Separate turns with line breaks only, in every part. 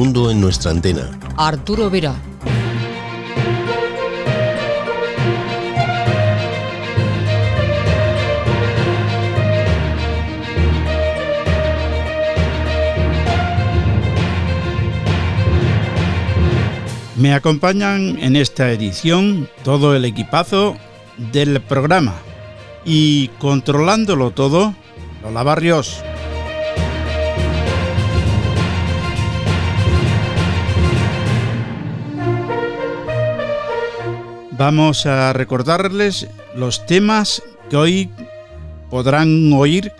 mundo en nuestra antena.
Arturo Vera.
Me acompañan en esta edición todo el equipazo del programa y controlándolo todo, Lola Barrios. Vamos a recordarles los temas que hoy podrán oír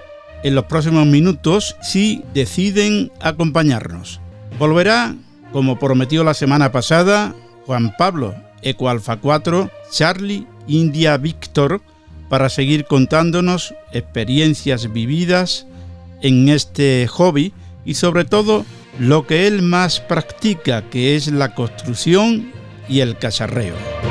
en los próximos minutos si deciden acompañarnos. Volverá, como prometió la semana pasada, Juan Pablo, Eco Alfa 4, Charlie, India Víctor, para seguir contándonos experiencias vividas en este hobby y sobre todo lo que él más practica, que es la construcción y el cacharreo.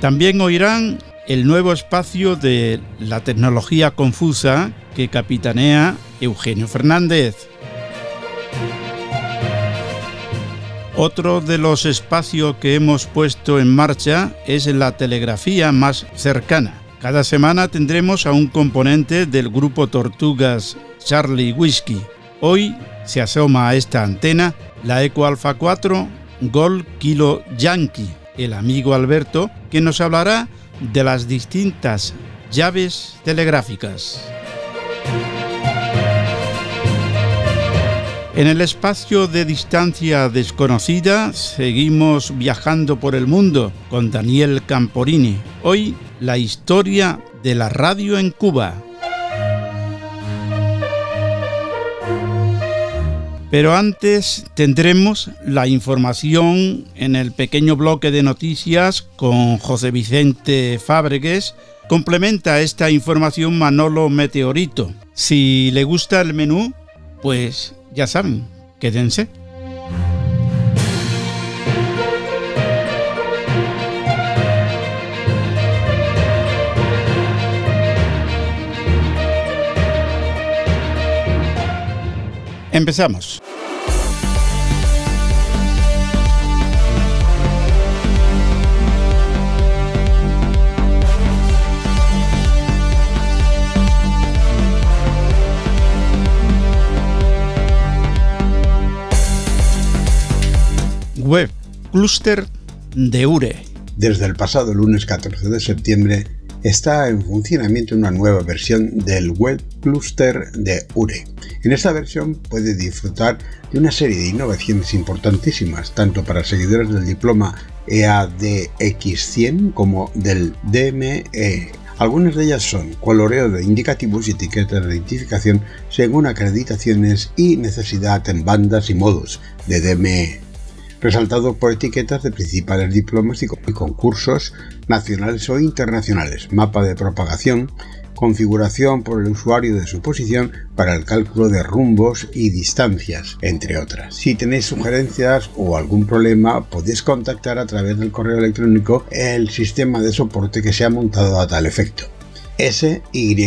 También oirán el nuevo espacio de la tecnología confusa que capitanea Eugenio Fernández. Otro de los espacios que hemos puesto en marcha es la telegrafía más cercana. Cada semana tendremos a un componente del grupo Tortugas Charlie Whiskey. Hoy se asoma a esta antena la Eco Alpha 4 Gol Kilo Yankee el amigo Alberto, que nos hablará de las distintas llaves telegráficas. En el espacio de distancia desconocida seguimos viajando por el mundo con Daniel Camporini. Hoy la historia de la radio en Cuba. Pero antes tendremos la información en el pequeño bloque de noticias con José Vicente Fábregues. Complementa esta información Manolo Meteorito. Si le gusta el menú, pues ya saben, quédense. Empezamos. Web Cluster de URE.
Desde el pasado lunes 14 de septiembre está en funcionamiento una nueva versión del Web Cluster de URE. En esta versión puede disfrutar de una serie de innovaciones importantísimas, tanto para seguidores del diploma EADX100 como del DME. Algunas de ellas son coloreo de indicativos y etiquetas de identificación según acreditaciones y necesidad en bandas y modos de DME resaltado por etiquetas de principales diplomas y concursos nacionales o internacionales, mapa de propagación, configuración por el usuario de su posición para el cálculo de rumbos y distancias, entre otras. Si tenéis sugerencias o algún problema, podéis contactar a través del correo electrónico el sistema de soporte que se ha montado a tal efecto. sysop.ure.es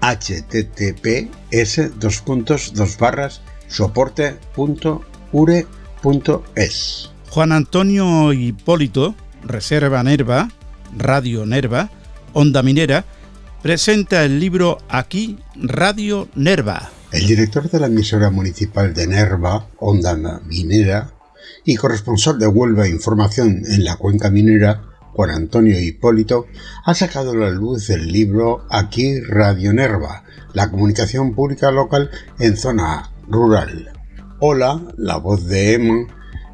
https dos puntos dos barras soporte.ure.es.
Juan Antonio Hipólito, Reserva Nerva, Radio Nerva, Onda Minera, presenta el libro Aquí Radio Nerva.
El director de la emisora municipal de Nerva, Onda Minera, y corresponsal de Huelva Información en la cuenca minera, Juan Antonio Hipólito, ha sacado a la luz el libro Aquí Radio Nerva, la comunicación pública local en zona rural. Hola, la voz de Emma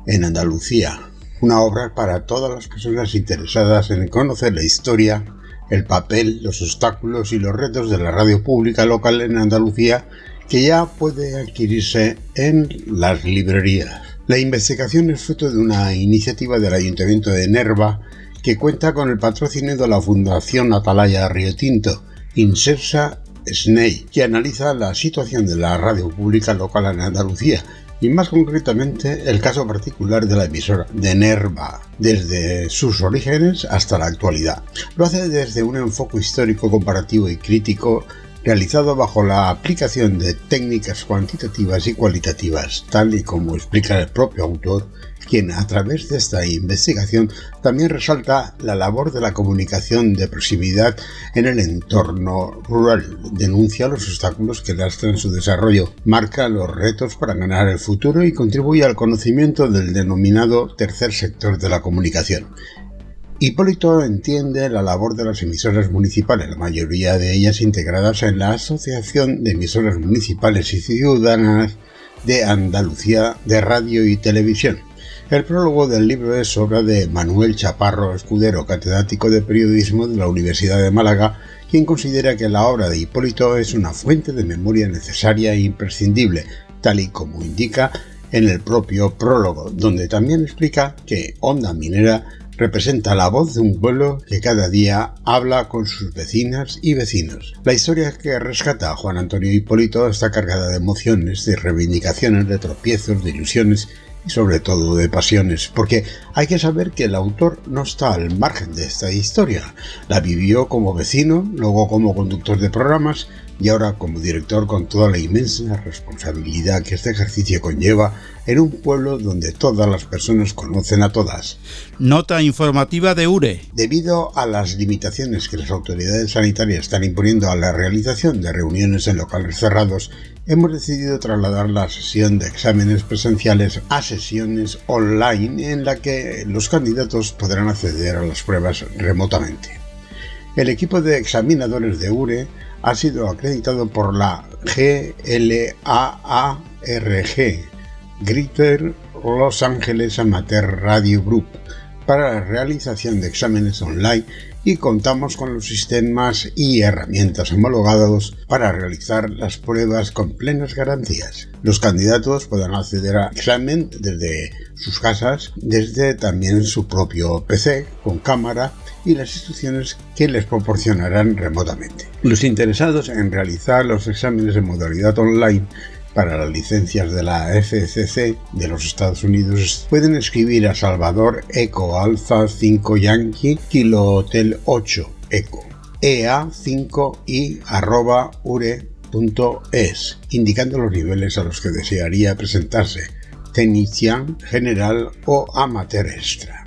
en Andalucía, una obra para todas las personas interesadas en conocer la historia, el papel, los obstáculos y los retos de la radio pública local en Andalucía que ya puede adquirirse en las librerías. La investigación es fruto de una iniciativa del Ayuntamiento de Nerva que cuenta con el patrocinio de la Fundación Atalaya Río Tinto, Insersa SNEI, que analiza la situación de la radio pública local en Andalucía y más concretamente el caso particular de la emisora de Nerva, desde sus orígenes hasta la actualidad. Lo hace desde un enfoque histórico, comparativo y crítico realizado bajo la aplicación de técnicas cuantitativas y cualitativas, tal y como explica el propio autor, quien a través de esta investigación también resalta la labor de la comunicación de proximidad en el entorno rural, denuncia los obstáculos que lastran su desarrollo, marca los retos para ganar el futuro y contribuye al conocimiento del denominado tercer sector de la comunicación. Hipólito entiende la labor de las emisoras municipales, la mayoría de ellas integradas en la Asociación de Emisoras Municipales y Ciudadanas de Andalucía de Radio y Televisión. El prólogo del libro es obra de Manuel Chaparro Escudero, catedrático de periodismo de la Universidad de Málaga, quien considera que la obra de Hipólito es una fuente de memoria necesaria e imprescindible, tal y como indica en el propio prólogo, donde también explica que Onda Minera representa la voz de un pueblo que cada día habla con sus vecinas y vecinos. La historia que rescata Juan Antonio Hipólito está cargada de emociones, de reivindicaciones, de tropiezos, de ilusiones y sobre todo de pasiones, porque hay que saber que el autor no está al margen de esta historia. La vivió como vecino, luego como conductor de programas y ahora como director con toda la inmensa responsabilidad que este ejercicio conlleva en un pueblo donde todas las personas conocen a todas.
Nota informativa de URE.
Debido a las limitaciones que las autoridades sanitarias están imponiendo a la realización de reuniones en locales cerrados, hemos decidido trasladar la sesión de exámenes presenciales a sesiones online en la que los candidatos podrán acceder a las pruebas remotamente. El equipo de examinadores de URE ha sido acreditado por la GLAARG, Greater Los Angeles Amateur Radio Group, para la realización de exámenes online y contamos con los sistemas y herramientas homologados para realizar las pruebas con plenas garantías. Los candidatos podrán acceder al examen desde sus casas, desde también su propio PC con cámara y las instrucciones que les proporcionarán remotamente. Los interesados en realizar los exámenes en modalidad online para las licencias de la FCC de los Estados Unidos pueden escribir a Salvador Eco Alfa 5 Yankee Kilo Hotel 8 Eco ea5i arroba ure.es indicando los niveles a los que desearía presentarse Technician, General o Amateur Extra.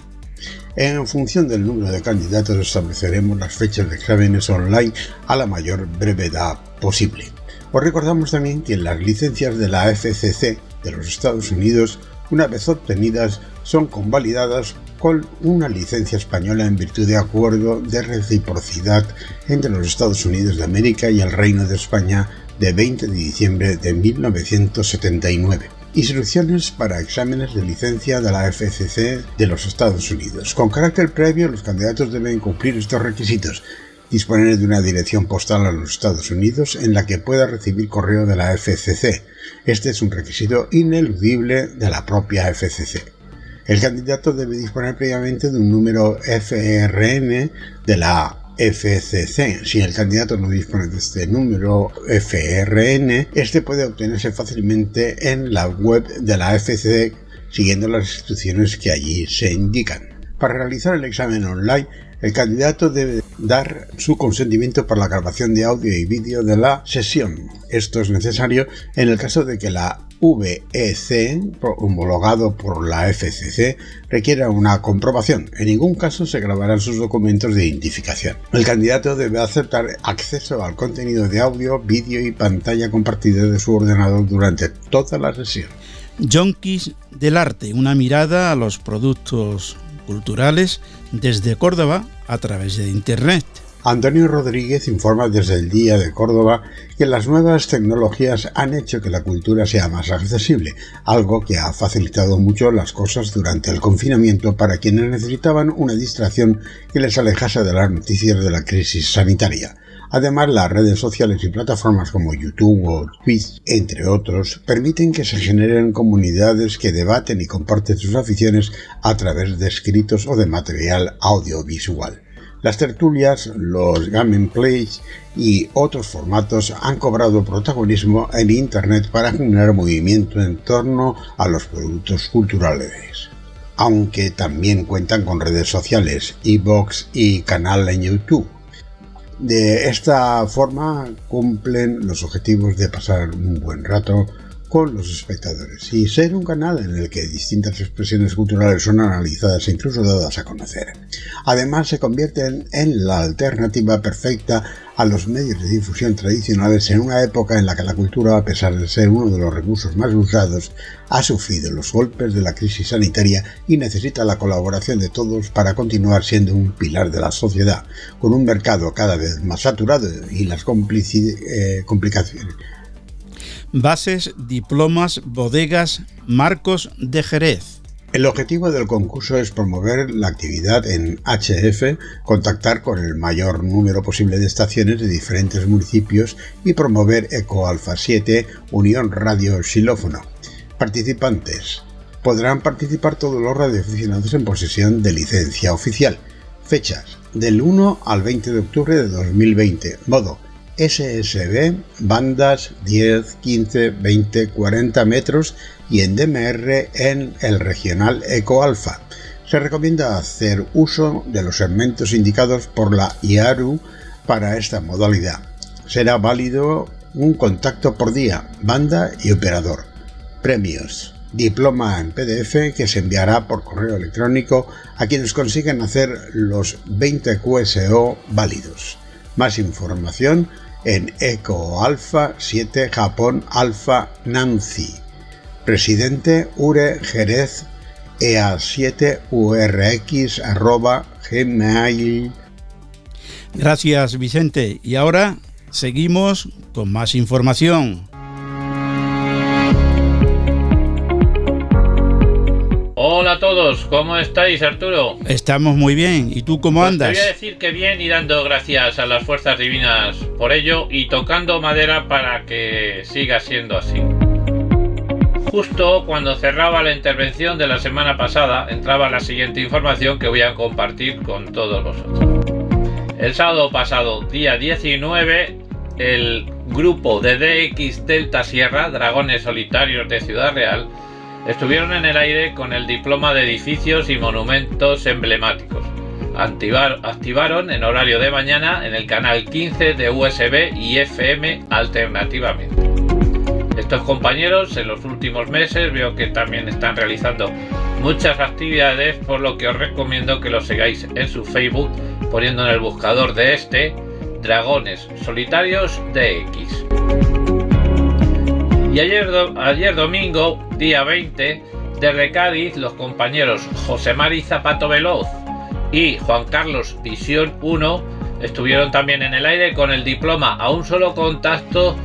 En función del número de candidatos estableceremos las fechas de exámenes online a la mayor brevedad posible. Os recordamos también que las licencias de la FCC de los Estados Unidos, una vez obtenidas, son convalidadas con una licencia española en virtud de acuerdo de reciprocidad entre los Estados Unidos de América y el Reino de España de 20 de diciembre de 1979. Instrucciones para exámenes de licencia de la FCC de los Estados Unidos. Con carácter previo, los candidatos deben cumplir estos requisitos disponer de una dirección postal a los Estados Unidos en la que pueda recibir correo de la FCC. Este es un requisito ineludible de la propia FCC. El candidato debe disponer previamente de un número FRN de la FCC. Si el candidato no dispone de este número FRN, este puede obtenerse fácilmente en la web de la FCC siguiendo las instrucciones que allí se indican. Para realizar el examen online, el candidato debe dar su consentimiento para la grabación de audio y vídeo de la sesión. Esto es necesario en el caso de que la VEC, homologado por la FCC, requiera una comprobación. En ningún caso se grabarán sus documentos de identificación. El candidato debe aceptar acceso al contenido de audio, vídeo y pantalla compartida de su ordenador durante toda la sesión.
Junkies del arte, una mirada a los productos culturales desde Córdoba a través de Internet.
Antonio Rodríguez informa desde el Día de Córdoba que las nuevas tecnologías han hecho que la cultura sea más accesible, algo que ha facilitado mucho las cosas durante el confinamiento para quienes necesitaban una distracción que les alejase de las noticias de la crisis sanitaria. Además, las redes sociales y plataformas como YouTube o Twitch, entre otros, permiten que se generen comunidades que debaten y comparten sus aficiones a través de escritos o de material audiovisual. Las tertulias, los gameplays y otros formatos han cobrado protagonismo en Internet para generar movimiento en torno a los productos culturales. Aunque también cuentan con redes sociales, e y canal en YouTube De esta forma cumplen los objetivos de pasar un buen rato con los espectadores y ser un canal en el que distintas expresiones culturales son analizadas e incluso dadas a conocer. Además se convierten en la alternativa perfecta a los medios de difusión tradicionales en una época en la que la cultura, a pesar de ser uno de los recursos más usados, ha sufrido los golpes de la crisis sanitaria y necesita la colaboración de todos para continuar siendo un pilar de la sociedad, con un mercado cada vez más saturado y las eh, complicaciones
bases, diplomas, bodegas, marcos de Jerez.
El objetivo del concurso es promover la actividad en HF, contactar con el mayor número posible de estaciones de diferentes municipios y promover Eco Alfa 7 Unión Radio Xilófono. Participantes. Podrán participar todos los radioaficionados en posesión de licencia oficial. Fechas. Del 1 al 20 de octubre de 2020. Modo SSB, bandas 10, 15, 20, 40 metros y en DMR en el regional Eco Alpha. Se recomienda hacer uso de los segmentos indicados por la IARU para esta modalidad. Será válido un contacto por día, banda y operador. Premios. Diploma en PDF que se enviará por correo electrónico a quienes consiguen hacer los 20 QSO válidos. Más información en Eco Alpha 7 Japón Alpha Nancy. Presidente Ure Jerez EA7 URX arroba gmail.
Gracias Vicente. Y ahora seguimos con más información.
Todos, ¿cómo estáis Arturo?
Estamos muy bien, ¿y tú cómo
pues
andas?
Te voy a decir que bien y dando gracias a las fuerzas divinas por ello y tocando madera para que siga siendo así. Justo cuando cerraba la intervención de la semana pasada entraba la siguiente información que voy a compartir con todos vosotros. El sábado pasado, día 19, el grupo de DX Delta Sierra, Dragones Solitarios de Ciudad Real, estuvieron en el aire con el diploma de edificios y monumentos emblemáticos. activaron en horario de mañana en el canal 15 de USB y FM alternativamente. Estos compañeros en los últimos meses veo que también están realizando muchas actividades, por lo que os recomiendo que los sigáis en su Facebook poniendo en el buscador de este Dragones Solitarios DX. Y ayer, ayer domingo, día 20, desde Cádiz, los compañeros José Mari Zapato Veloz y Juan Carlos Visión 1 estuvieron también en el aire con el diploma a un solo contacto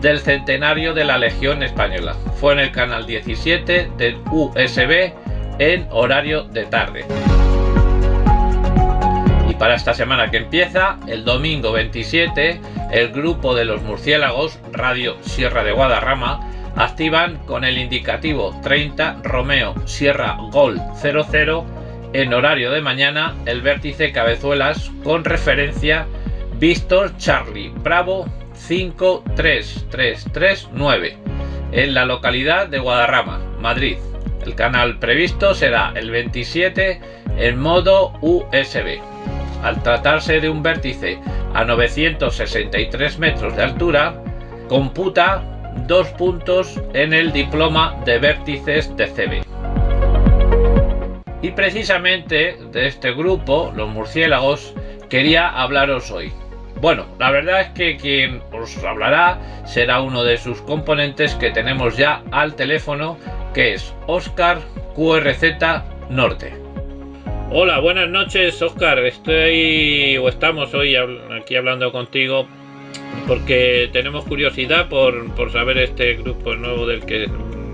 del centenario de la Legión Española. Fue en el canal 17 del USB en horario de tarde. Y para esta semana que empieza, el domingo 27, el grupo de los murciélagos, Radio Sierra de Guadarrama, activan con el indicativo 30 Romeo Sierra Gol 00 en horario de mañana el vértice Cabezuelas con referencia Víctor Charlie Bravo 53339 en la localidad de Guadarrama, Madrid. El canal previsto será el 27 en modo USB. Al tratarse de un vértice a 963 metros de altura, computa dos puntos en el diploma de vértices de CB. Y precisamente de este grupo, los murciélagos, quería hablaros hoy. Bueno, la verdad es que quien os hablará será uno de sus componentes que tenemos ya al teléfono, que es Oscar QRZ Norte. Hola, buenas noches, Oscar. Estoy o estamos hoy aquí hablando contigo porque tenemos curiosidad por, saber este grupo nuevo del que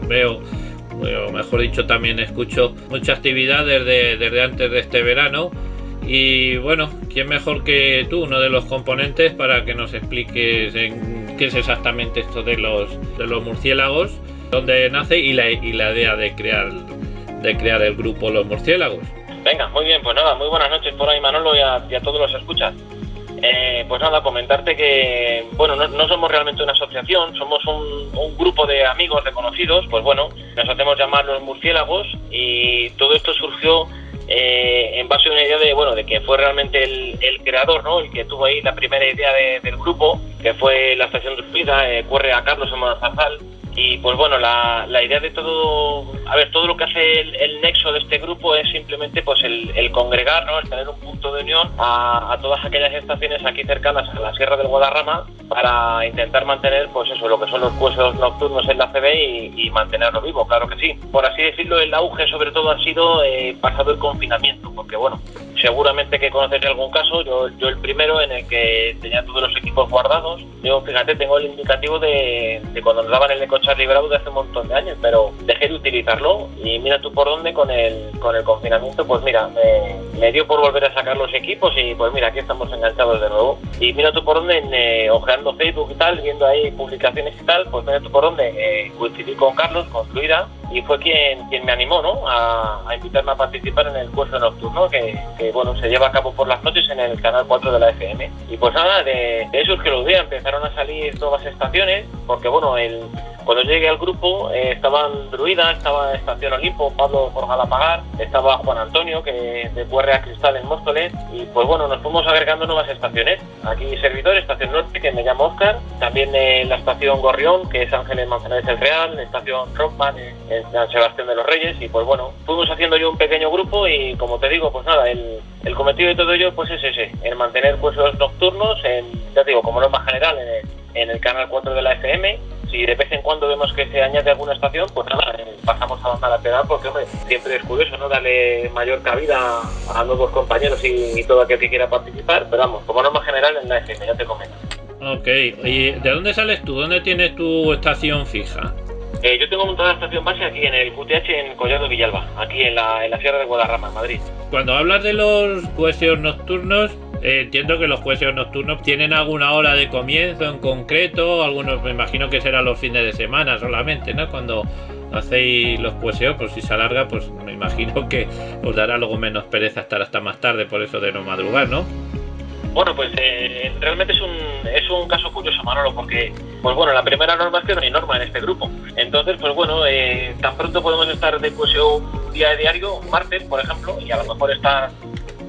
veo, o mejor dicho, también escucho mucha actividad desde, antes de este verano. Y bueno, ¿quién mejor que tú, uno de los componentes, para que nos expliques qué es exactamente esto de los, de los murciélagos, dónde nace y la, y la idea de crear, de crear el grupo Los Murciélagos?
Venga, muy bien, pues nada, muy buenas noches por ahí Manolo y a, todos los escuchas. Eh, pues nada, comentarte que, bueno, no, somos realmente una asociación, somos un, grupo de amigos, de conocidos, pues bueno, nos hacemos llamar los murciélagos y todo esto surgió eh, en base a una idea de, bueno, de quien fue realmente el, creador, ¿no? El que tuvo ahí la primera idea del grupo, que fue la estación de vida, eh, corre a Carlos en Monazarzal, y pues bueno, la, la, idea de todo, a ver, todo lo que hace el, nexo de este grupo es simplemente pues el, el congregar, ¿no? el tener un punto de unión a, a, todas aquellas estaciones aquí cercanas a la Sierra del Guadarrama para intentar mantener pues eso, lo que son los puestos nocturnos en la CB y, mantenerlo vivo, claro que sí. Por así decirlo, el auge sobre todo ha sido eh, pasado el confinamiento, porque bueno, seguramente que conoces algún caso, yo, yo el primero en el que tenía todos los equipos guardados, yo fíjate, tengo el indicativo de, de cuando nos daban el coche librado de hace un montón de años, pero dejé de utilizarlo y mira tú por dónde con el, con el confinamiento, pues mira, me, dio por volver a sacar los equipos y pues mira, aquí estamos enganchados de nuevo. Y mira tú por dónde, eh, ojeando Facebook y tal, viendo ahí publicaciones y tal, pues mira tú por dónde, eh, coincidí con Carlos, con Fluida, y fue quien, quien me animó ¿no? a, invitarme a participar en el curso nocturno que, bueno se lleva a cabo por las noches en el canal 4 de la FM y pues nada de, de eso que los días empezaron a salir nuevas estaciones porque bueno el, cuando llegué al grupo eh, estaban Druida, estaba Estación Olimpo, Pablo por Galapagar, estaba Juan Antonio, que de a Cristal en Móstoles, y pues bueno, nos fuimos agregando nuevas estaciones. Aquí servidor, Estación Norte, que me llamo Oscar, también eh, la Estación Gorrión, que es Ángeles Manzanares el Real, Estación Rockman en San Sebastián de los Reyes, y pues bueno, fuimos haciendo yo un pequeño grupo y como te digo, pues nada, el, cometido de todo ello pues es ese, el mantener pues los nocturnos, en, ya digo, como norma general, en el, en el canal 4 de la FM, si de vez en cuando vemos que se añade alguna estación, pues nada, eh, pasamos a la lateral porque, hombre, siempre es curioso, ¿no? Darle mayor cabida a nuevos compañeros y, todo aquel que quiera participar, pero vamos, como norma general en la FM, ya te comento.
Ok, ¿y de dónde sales tú? ¿Dónde tienes tu estación fija?
Eh, yo tengo montada la estación base aquí en el QTH en Collado Villalba, aquí en la, en la Sierra de Guadarrama, en Madrid.
Cuando hablas de los jueces nocturnos, eh, entiendo que los jueces nocturnos tienen alguna hora de comienzo en concreto, algunos me imagino que serán los fines de semana solamente, ¿no? Cuando hacéis los pueseos, pues si se alarga, pues me imagino que os dará luego menos pereza estar hasta más tarde, por eso de no madrugar, ¿no?
Bueno, pues eh, realmente es un, es un caso curioso, Manolo, porque, pues bueno, la primera norma es que no hay norma en este grupo. Entonces, pues bueno, eh, tan pronto podemos estar de puseo un día de diario, un martes, por ejemplo, y a lo mejor estar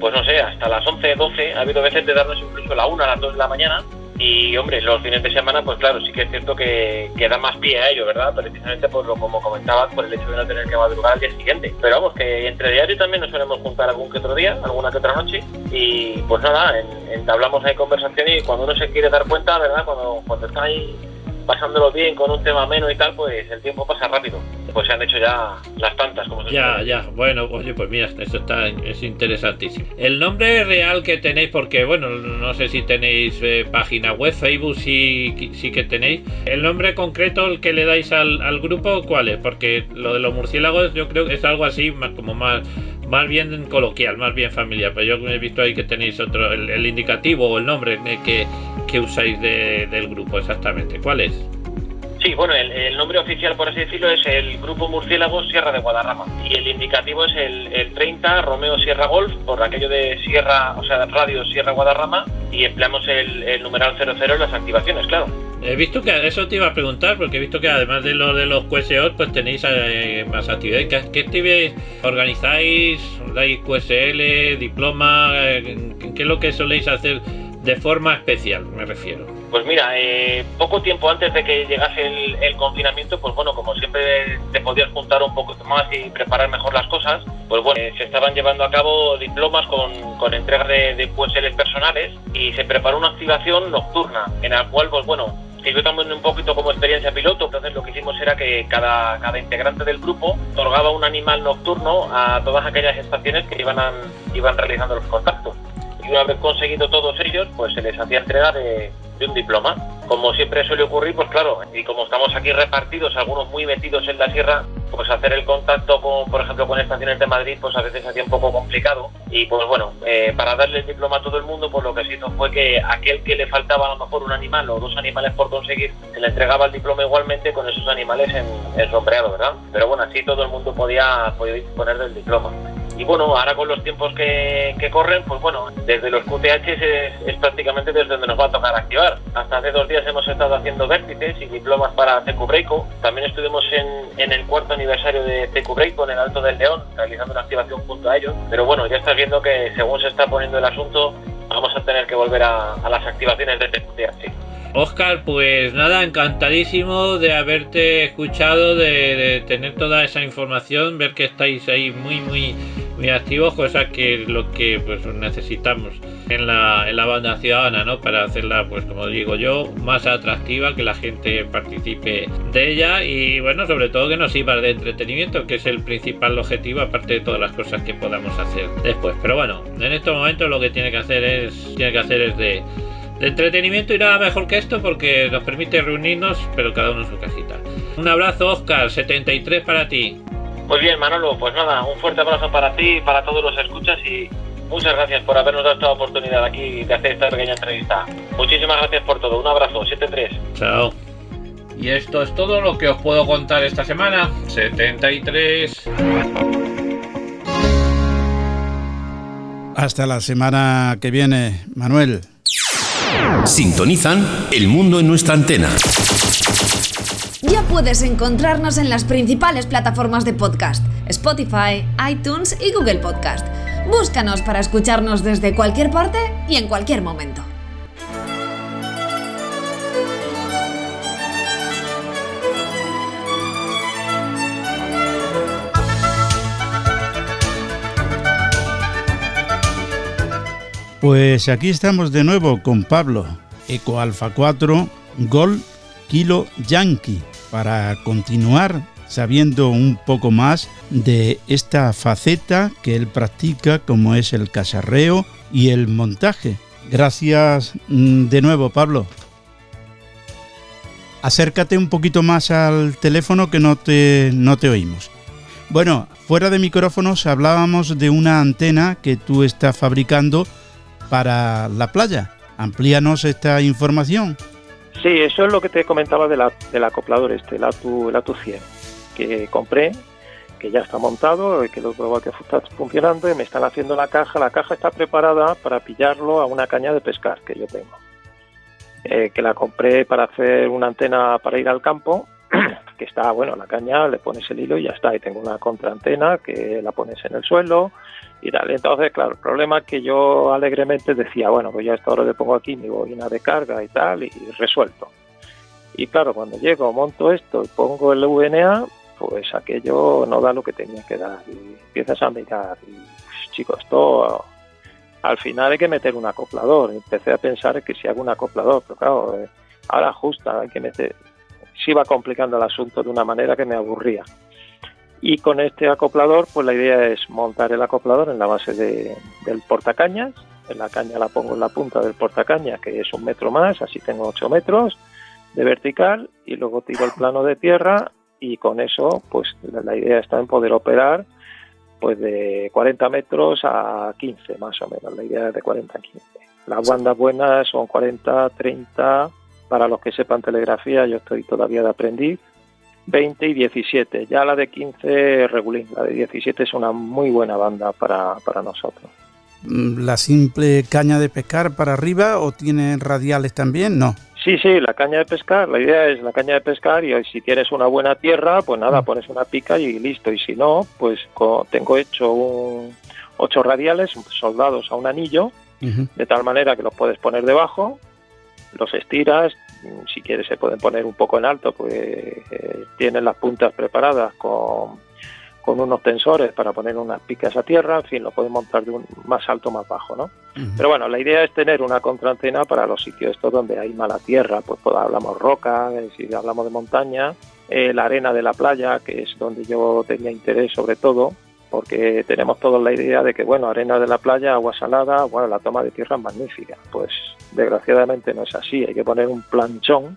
pues no sé, hasta las 11, 12, ha habido veces de darnos incluso a la 1, a las 2 de la mañana. Y hombre, los fines de semana, pues claro, sí que es cierto que, da más pie a ello, ¿verdad? Precisamente por lo como comentabas, por el hecho de no tener que madrugar al día siguiente. Pero vamos, que entre diario también nos solemos juntar algún que otro día, alguna que otra noche. Y pues nada, entablamos ahí conversación y cuando uno se quiere dar cuenta, ¿verdad? Cuando, cuando está ahí pasándolo bien con un tema menos y tal, pues el tiempo pasa rápido. Pues se han hecho ya las tantas, como se
Ya, ya, bueno, oye, pues mira, esto está, es interesantísimo. El nombre real que tenéis, porque bueno, no sé si tenéis eh, página web, Facebook sí, sí que tenéis. El nombre concreto el que le dais al, al grupo, ¿cuál es? Porque lo de los murciélagos yo creo que es algo así, como más más bien coloquial, más bien familiar. Pero yo he visto ahí que tenéis otro, el, indicativo o el nombre que, que usáis del grupo exactamente. ¿Cuál es?
Sí, bueno, el, nombre oficial, por así decirlo, es el Grupo Murciélago Sierra de Guadarrama. Y el indicativo es el, 30 Romeo Sierra Golf, por aquello de Sierra, o sea, Radio Sierra Guadarrama, y empleamos el, numeral 00 en las activaciones, claro.
He visto que eso te iba a preguntar, porque he visto que además de lo de los QSO, pues tenéis eh, más actividades. ¿Qué, actividades organizáis? ¿Dais QSL, diploma? ¿Qué es lo que soléis hacer de forma especial, me refiero?
Pues mira, eh, poco tiempo antes de que llegase el, confinamiento, pues bueno, como siempre te podías juntar un poco más y preparar mejor las cosas, pues bueno, se estaban llevando a cabo diplomas con, con entrega de, de personales y se preparó una activación nocturna en la cual, pues bueno, sirvió también un poquito como experiencia piloto, entonces lo que hicimos era que cada, cada integrante del grupo otorgaba un animal nocturno a todas aquellas estaciones que iban, iban realizando los contactos. Y una vez conseguido todos ellos, pues se les hacía entrega de, de un diploma. Como siempre suele ocurrir, pues claro, y como estamos aquí repartidos, algunos muy metidos en la sierra, pues hacer el contacto con, por ejemplo, con estaciones de Madrid, pues a veces hacía un poco complicado. Y pues bueno, eh, para darle el diploma a todo el mundo, pues lo que se hizo fue que aquel que le faltaba a lo mejor un animal o dos animales por conseguir, se le entregaba el diploma igualmente con esos animales en, sombreado, ¿verdad? Pero bueno, así todo el mundo podía, podía disponer del diploma. Y bueno, ahora con los tiempos que, corren, pues bueno, desde los QTH es, prácticamente desde donde nos va a tocar activar. Hasta hace dos días hemos estado haciendo vértices y diplomas para CQ También estuvimos en, el cuarto aniversario de TQ Break con el Alto del León, realizando una activación junto a ellos. Pero bueno, ya estás viendo que según se está poniendo el asunto, vamos a tener que volver a, las activaciones de TQTH.
Oscar, pues nada, encantadísimo de haberte escuchado, de, tener toda esa información, ver que estáis ahí muy, muy, muy activos, cosa que lo que pues necesitamos en la, en la banda ciudadana, ¿no? Para hacerla, pues como digo yo, más atractiva, que la gente participe de ella y bueno, sobre todo que nos sirva de entretenimiento, que es el principal objetivo, aparte de todas las cosas que podamos hacer después. Pero bueno, en estos momentos lo que tiene que hacer es, tiene que hacer es de de entretenimiento y nada mejor que esto porque nos permite reunirnos, pero cada uno en su cajita. Un abrazo, Oscar, 73 para ti.
Muy bien, Manolo, pues nada, un fuerte abrazo para ti y para todos los escuchas y muchas gracias por habernos dado esta oportunidad aquí de hacer esta pequeña entrevista. Muchísimas gracias por todo, un abrazo, 73.
Chao. Y esto es todo lo que os puedo contar esta semana. 73.
Hasta la semana que viene, Manuel.
Sintonizan El Mundo en nuestra antena.
Puedes encontrarnos en las principales plataformas de podcast, Spotify, iTunes y Google Podcast. Búscanos para escucharnos desde cualquier parte y en cualquier momento.
Pues aquí estamos de nuevo con Pablo, Eco Alfa 4, Gol Kilo Yankee, para continuar sabiendo un poco más de esta faceta que él practica como es el casarreo y el montaje. Gracias mm, de nuevo, Pablo. Acércate un poquito más al teléfono que no te, no te oímos. Bueno, fuera de micrófonos hablábamos de una antena que tú estás fabricando para la playa. Amplíanos esta información.
Sí, eso es lo que te comentaba de la, del acoplador este, el ATU, el ATU 100, que compré, que ya está montado, que lo pruebo que está funcionando y me están haciendo la caja. La caja está preparada para pillarlo a una caña de pescar que yo tengo. Eh, que la compré para hacer una antena para ir al campo, que está, bueno, la caña, le pones el hilo y ya está. Y tengo una contraantena que la pones en el suelo, y tal. Entonces, claro, el problema es que yo alegremente decía, bueno, pues ya esta hora le pongo aquí mi bobina de carga y tal, y resuelto. Y claro, cuando llego, monto esto y pongo el VNA, pues aquello no da lo que tenía que dar. Y empiezas a mirar, chicos, esto al final hay que meter un acoplador. Empecé a pensar que si hago un acoplador, pero claro, eh, ahora ajusta, hay que meter. Se iba complicando el asunto de una manera que me aburría. Y con este acoplador, pues la idea es montar el acoplador en la base del portacañas. En la caña la pongo en la punta del portacañas, que es un metro más, así tengo 8 metros de vertical, y luego tiro el plano de tierra y con eso, pues la idea está en poder operar pues de 40 metros a 15 más o menos, la idea es de 40 a 15. Las bandas buenas son 40, 30, para los que sepan telegrafía, yo estoy todavía de aprendiz, 20 y 17. Ya la de 15 regulín, la de 17 es una muy buena banda para, para nosotros.
Mm, ¿La simple caña de pescar para arriba o tiene radiales también? No.
Sí, sí, la caña de pescar, la idea es la caña de pescar y si tienes una buena tierra, pues nada, mm. pones una pica y listo. Y si no, pues tengo hecho un, ocho radiales soldados a un anillo, de tal manera que los puedes poner debajo, los estiras, si quieres se pueden poner un poco en alto, pues eh, tienen las puntas preparadas con, con, unos tensores para poner unas picas a tierra, en fin, lo pueden montar de un más alto más bajo, ¿no? Pero bueno, la idea es tener una contraantena para los sitios estos donde hay mala tierra, pues, pues hablamos roca, eh, si hablamos de montaña, eh, la arena de la playa, que es donde yo tenía interés sobre todo, porque tenemos todos la idea de que, bueno, arena de la playa, agua salada, bueno, la toma de tierra es magnífica. Pues desgraciadamente no es así, hay que poner un planchón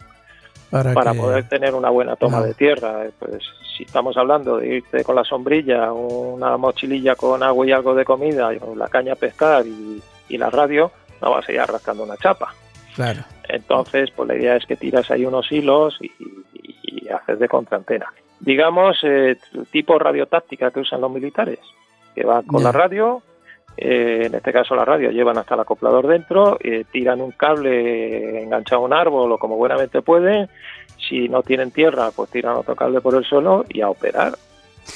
para, poder tener una buena toma de tierra. Pues si estamos hablando de irte con la sombrilla, una mochililla con agua y algo de comida, la caña a pescar y, la radio, no vas a ir arrastrando una chapa.
Claro.
Entonces, pues la idea es que tiras ahí unos hilos y, y haces de contraantena digamos, eh, tipo radiotáctica que usan los militares, que va con la radio, eh, en este caso la radio llevan hasta el acoplador dentro, eh, tiran un cable enganchado a un árbol o como buenamente pueden, si no tienen tierra, pues tiran otro cable por el suelo y a operar.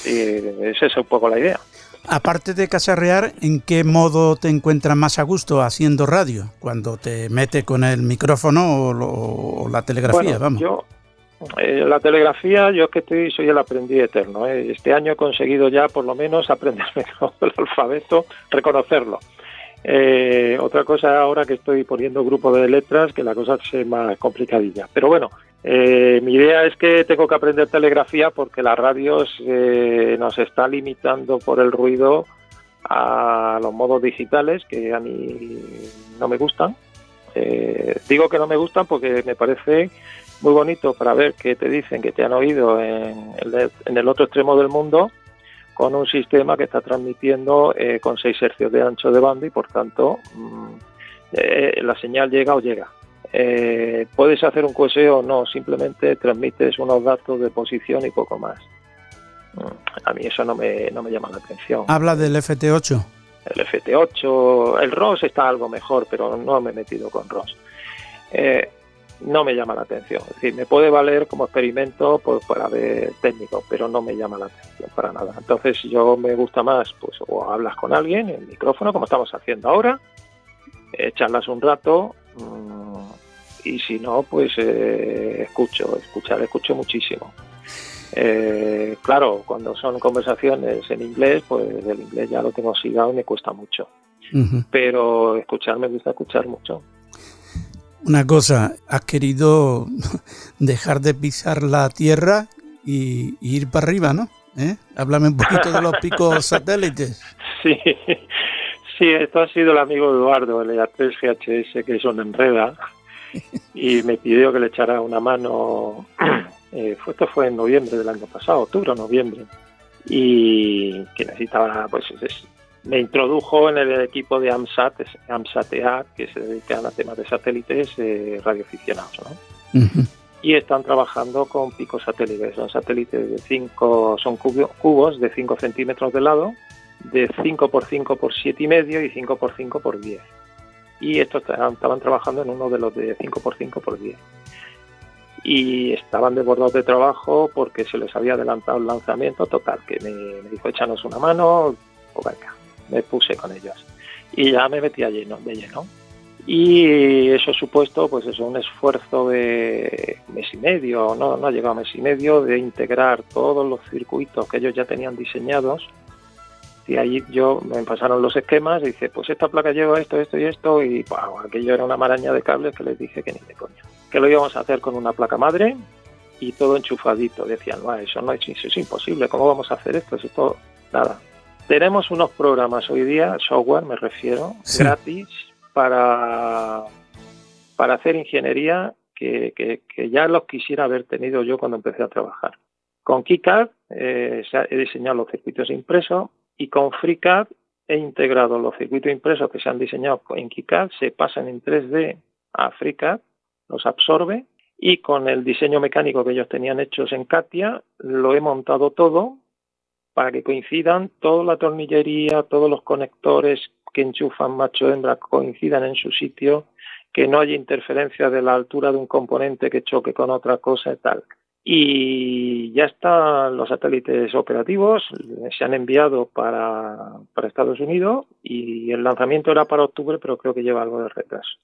Y esa es un poco la idea.
Aparte de cacharrear, ¿en qué modo te encuentras más a gusto haciendo radio? Cuando te metes con el micrófono o, la telegrafía, vamos.
Yo, eh, la telegrafía, yo es que estoy, soy el aprendiz eterno. ¿eh? Este año he conseguido ya por lo menos aprenderme el alfabeto, reconocerlo. Eh, otra cosa ahora que estoy poniendo grupo de letras, que la cosa es más complicadilla. Pero bueno, eh, mi idea es que tengo que aprender telegrafía porque la radio nos está limitando por el ruido a los modos digitales que a mí no me gustan. Eh, digo que no me gustan porque me parece muy bonito para ver que te dicen que te han oído en el, otro extremo del mundo con un sistema que está transmitiendo eh, con 6 hercios de ancho de banda y por tanto mm, la señal llega o llega. Eh, ¿Puedes hacer un QSO? No, simplemente transmites unos datos de posición y poco más. Mm, a mí eso no me, no me llama la atención.
¿Habla del FT8?
El FT8, el ROS está algo mejor, pero no me he metido con ROS. Eh, no me llama la atención. Es decir, me puede valer como experimento pues, para ver técnico, pero no me llama la atención para nada. Entonces, yo me gusta más, pues, o hablas con alguien en el micrófono, como estamos haciendo ahora, eh, charlas un rato, mm, y si no, pues eh, escucho, escuchar, escucho muchísimo. Eh, claro, cuando son conversaciones en inglés, pues el inglés ya lo tengo oxidado y me cuesta mucho. Pero escuchar me gusta escuchar mucho.
Una cosa, has querido dejar de pisar la tierra y, ir para arriba, ¿no? ¿Eh? Háblame un poquito de los picos satélites.
Sí, sí, esto ha sido el amigo Eduardo, el EA3 GHS, que es una enreda y me pidió que le echara una mano. Eh, esto fue en noviembre del año pasado, octubre o noviembre, y que necesitaba, pues me introdujo en el equipo de AMSAT, AMSAT-EA, que se dedican a temas de satélites eh, radioaficionados. ¿no? Y están trabajando con picos satélites, son satélites de 5, son cubos de 5 centímetros de lado, de 5 por 5 por 7 y medio y 5 por 5 por 10 y estos estaban trabajando en uno de los de 5x5 por 10 y estaban desbordados de trabajo porque se les había adelantado el lanzamiento. Total que me, dijo échanos una mano o venga me puse con ellos y ya me metí a lleno de lleno y eso supuesto pues es un esfuerzo de mes y medio no no ha llegado a mes y medio de integrar todos los circuitos que ellos ya tenían diseñados y ahí yo me pasaron los esquemas y dice, pues esta placa lleva esto, esto y esto, y wow, aquello era una maraña de cables que les dije que ni de coño. Que lo íbamos a hacer con una placa madre y todo enchufadito. Decían, no, eso no es, es imposible, ¿cómo vamos a hacer esto? Eso nada. Tenemos unos programas hoy día, software me refiero, gratis, para, para hacer ingeniería que, que, ya los quisiera haber tenido yo cuando empecé a trabajar. Con KiCad eh, he diseñado los circuitos impresos, y con FreeCAD he integrado los circuitos impresos que se han diseñado en KiCad, se pasan en 3D a FreeCAD, los absorbe y con el diseño mecánico que ellos tenían hechos en Katia lo he montado todo para que coincidan toda la tornillería, todos los conectores que enchufan macho hembra coincidan en su sitio, que no haya interferencia de la altura de un componente que choque con otra cosa y tal y ya están los satélites operativos, se han enviado para, para, Estados Unidos y el lanzamiento era para octubre, pero creo que lleva algo de retraso.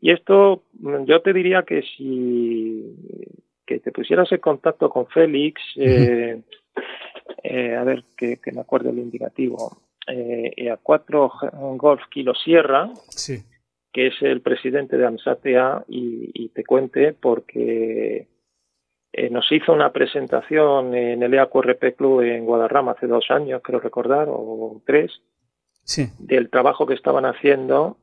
Y esto, yo te diría que si que te pusieras en contacto con Félix, eh, eh, a ver que, me acuerdo el indicativo, eh, a 4 Golf Kilo Sierra, que es el presidente de AMSATEA, y, y te cuente porque eh, nos hizo una presentación en el EAQRP Club en Guadarrama hace dos años, creo recordar, o tres, del trabajo que estaban haciendo.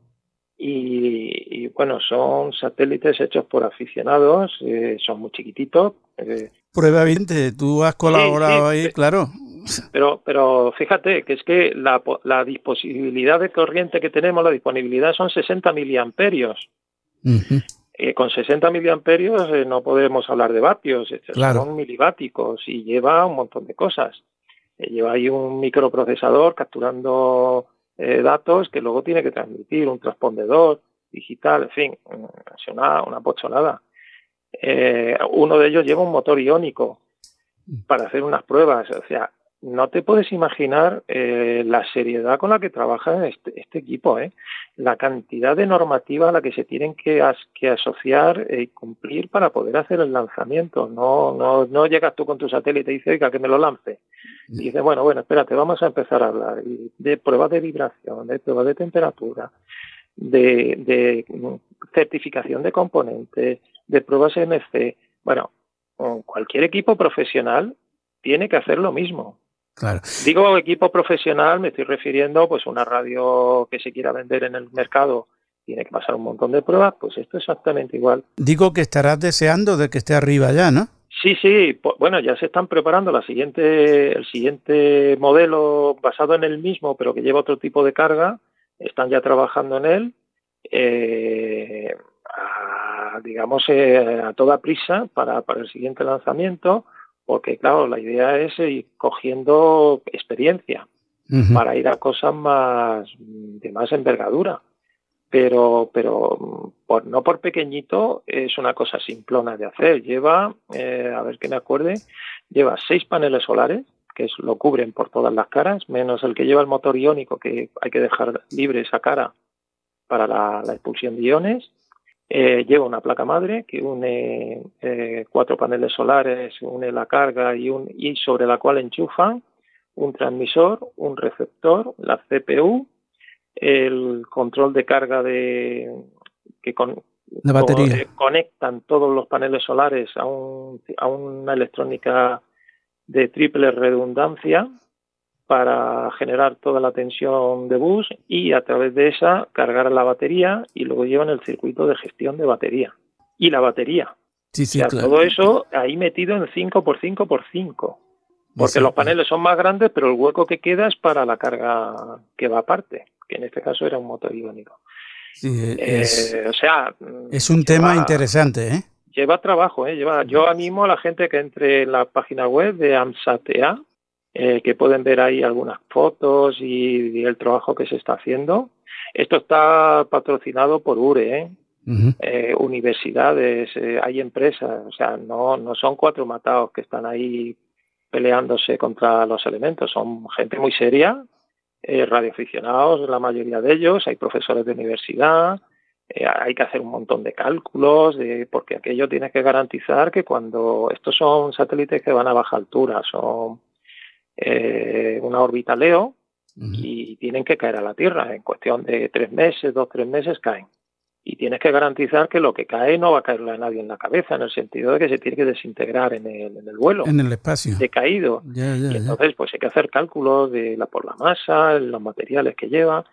Y, bueno, son satélites hechos por aficionados, eh, son muy chiquititos.
Eh. Prueba evidente, tú has colaborado ahí, claro.
Pero, pero fíjate que es que la, la disponibilidad de corriente que tenemos, la disponibilidad son 60 miliamperios. Eh, con 60 miliamperios eh, no podemos hablar de vatios, son miliváticos y lleva un montón de cosas. Eh, lleva ahí un microprocesador capturando datos que luego tiene que transmitir, un transpondedor digital, en fin, es una, una pocholada. uno de ellos lleva un motor iónico para hacer unas pruebas. O sea, no te puedes imaginar eh, la seriedad con la que trabaja este, este, equipo, ¿eh? la cantidad de normativa a la que se tienen que, asociar y cumplir para poder hacer el lanzamiento. No, no, no llegas tú con tu satélite y dices, oiga, que me lo lance. Y dices, bueno, bueno, espérate, vamos a empezar a hablar de pruebas de vibración, de pruebas de temperatura, de, de certificación de componentes, de pruebas MC. Bueno, cualquier equipo profesional tiene que hacer lo mismo.
Claro.
Digo equipo profesional, me estoy refiriendo pues una radio que se quiera vender en el mercado tiene que pasar un montón de pruebas, pues esto es exactamente igual.
Digo que estarás deseando de que esté arriba ya, ¿no?
Sí, sí, bueno, ya se están preparando la siguiente, el siguiente modelo basado en el mismo, pero que lleva otro tipo de carga, están ya trabajando en él, eh, digamos, eh, a toda prisa para, para el siguiente lanzamiento porque claro, la idea es ir cogiendo experiencia para ir a cosas más de más envergadura. Pero, pero por, no por pequeñito es una cosa simplona de hacer. Lleva, eh, a ver que me acuerde, lleva seis paneles solares que lo cubren por todas las caras, menos el que lleva el motor iónico, que hay que dejar libre esa cara para la expulsión de iones eh, lleva una placa madre que une eh, cuatro paneles solares, une la carga y, un, y sobre la cual enchufan un transmisor, un receptor, la CPU, el control de carga de que con,
batería.
Eh, conectan todos los paneles solares a, un, a una electrónica de triple redundancia para generar toda la tensión de bus y a través de esa cargar la batería y luego llevan el circuito de gestión de batería. Y la batería.
Sí, sí,
Todo eso ahí metido en 5x5x5. Porque los paneles son más grandes, pero el hueco que queda es para la carga que va aparte, que en este caso era un motor iónico.
Eh,
o sea,
es un tema interesante, ¿eh?
Lleva trabajo, ¿eh? Lleva, yo animo a la gente que entre en la página web de AMSATEA, eh, que pueden ver ahí algunas fotos y, el trabajo que se está haciendo. Esto está patrocinado por URE, ¿eh? eh universidades, eh, hay empresas, o sea, no, no son cuatro matados que están ahí peleándose contra los elementos, son gente muy seria, radioaficionados, la mayoría de ellos, hay profesores de universidad, hay que hacer un montón de cálculos, de, porque aquello tiene que garantizar que cuando estos son satélites que van a baja altura, son eh, una órbita Leo y tienen que caer a la Tierra. En cuestión de tres meses, dos, tres meses caen. Y tienes que garantizar que lo que cae no va a caerle a nadie en la cabeza, en el sentido de que se tiene que desintegrar en el, en el vuelo.
En el espacio.
Decaído. y entonces, pues hay que hacer cálculos de la, por la masa, los materiales que lleva.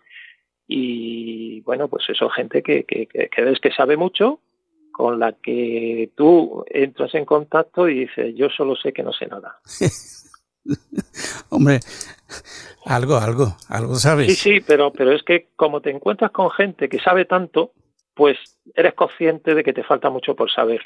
Y bueno, pues eso, gente que, que, que, que ves que sabe mucho, con la que tú entras en contacto y dices, yo solo sé que no sé nada.
Hombre, algo, algo, algo sabes.
Sí, sí, pero, pero es que como te encuentras con gente que sabe tanto, pues eres consciente de que te falta mucho por saber.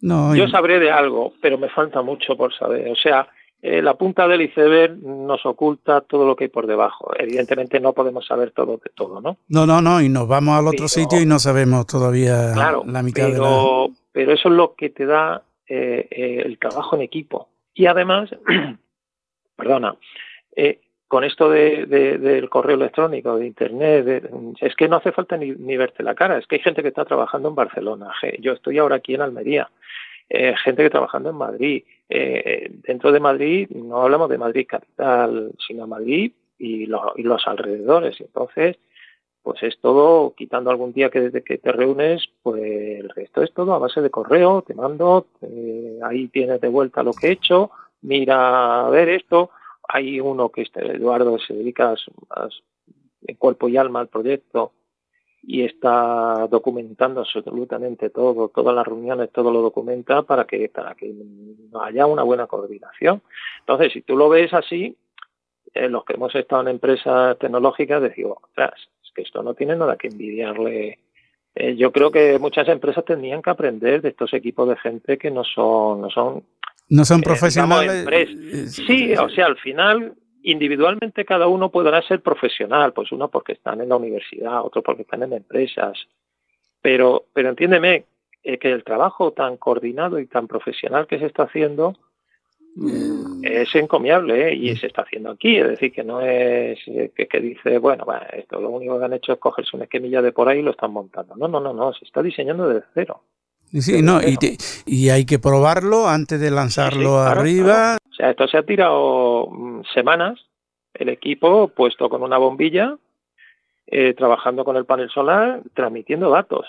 No,
Yo sabré de algo, pero me falta mucho por saber. O sea, eh, la punta del iceberg nos oculta todo lo que hay por debajo. Evidentemente no podemos saber todo de todo, ¿no?
No, no, no, y nos vamos al otro sitio y no sabemos todavía la mitad
de
la...
Pero eso es lo que te da eh, eh, el trabajo en equipo. Y además, perdona, eh, con esto de, del correo electrónico, de Internet, es que no hace falta ni, verte la cara, es que hay gente que está trabajando en Barcelona, yo estoy ahora aquí en Almería, eh, gente que está trabajando en Madrid. Eh, dentro de Madrid no hablamos de Madrid capital, sino Madrid y, y los alrededores. Entonces, pues es todo, quitando algún día que desde que te reúnes, pues el resto es todo a base de correo, te mando, ahí tienes de vuelta lo que he hecho, mira a ver esto, hay uno que este, Eduardo se dedica en cuerpo y alma al proyecto y está documentando absolutamente todo, todas las reuniones, todo lo documenta para que, para que haya una buena coordinación. Entonces, si tú lo ves así, eh, los que hemos estado en empresas tecnológicas decimos, que esto no tiene nada que envidiarle. Eh, yo creo que muchas empresas tendrían que aprender de estos equipos de gente que no son, no son,
no son eh, profesionales.
Eh, sí, o sea, al final individualmente cada uno podrá ser profesional, pues uno porque están en la universidad, otro porque están en empresas, pero, pero entiéndeme que el trabajo tan coordinado y tan profesional que se está haciendo es encomiable ¿eh? y se está haciendo aquí, es decir, que no es que, que dice, bueno, esto lo único que han hecho es cogerse una esquemilla de por ahí y lo están montando. No, no, no, no, se está diseñando desde cero.
Sí, no, y, y, hay que probarlo antes de lanzarlo arriba.
O sea, esto se ha tirado mm, semanas, el equipo puesto con una bombilla, eh, trabajando con el panel solar, transmitiendo datos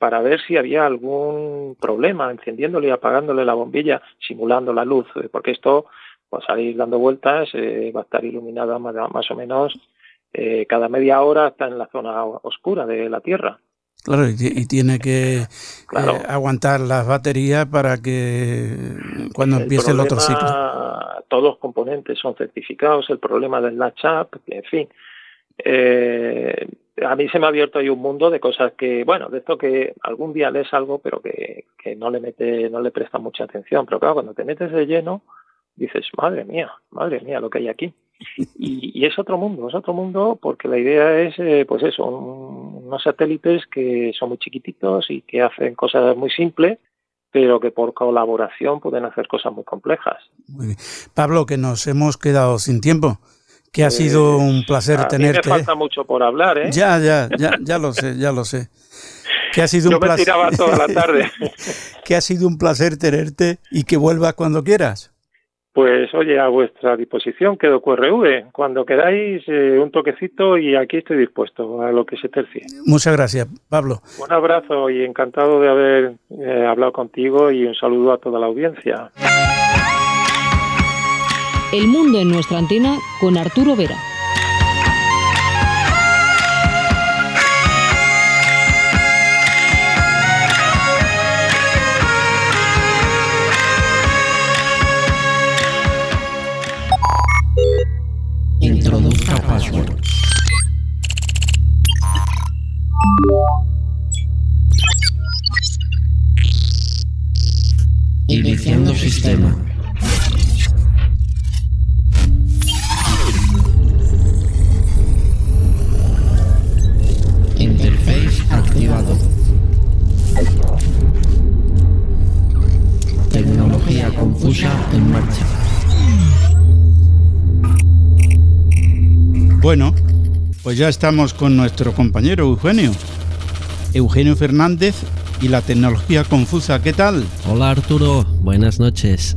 para ver si había algún problema, encendiéndole y apagándole la bombilla, simulando la luz, eh, porque esto, pues salir dando vueltas, eh, va a estar iluminada más, más o menos eh, cada media hora está en la zona oscura de la Tierra.
Claro, y, tiene que claro. eh, aguantar las baterías para que cuando
el
empiece
problema,
el otro ciclo.
Todos los componentes son certificados, el problema del latch up, en fin. Eh, a mí se me ha abierto ahí un mundo de cosas que, bueno, de esto que algún día lees algo, pero que, que no le mete, no le presta mucha atención. Pero claro, cuando te metes de lleno, dices, madre mía, madre mía, lo que hay aquí. Y, y es otro mundo, es otro mundo porque la idea es, eh, pues eso, un, unos satélites que son muy chiquititos y que hacen cosas muy simples, pero que por colaboración pueden hacer cosas muy complejas.
Muy bien. Pablo, que nos hemos quedado sin tiempo que ha sido un placer
a
tenerte.
Mí me falta mucho por hablar, ¿eh?
Ya, ya, ya, ya lo sé, ya lo sé. Que ha sido
Yo
un
me
placer.
tiraba toda la tarde.
que ha sido un placer tenerte y que vuelvas cuando quieras.
Pues oye, a vuestra disposición quedo QRV. Cuando queráis, eh, un toquecito y aquí estoy dispuesto a lo que se tercie.
Muchas gracias, Pablo.
Un abrazo y encantado de haber eh, hablado contigo y un saludo a toda la audiencia.
El mundo en nuestra antena con Arturo Vera.
Introduzca password. Iniciando sistema. En marcha.
Bueno, pues ya estamos con nuestro compañero Eugenio. Eugenio Fernández y la tecnología confusa. ¿Qué tal?
Hola Arturo, buenas noches.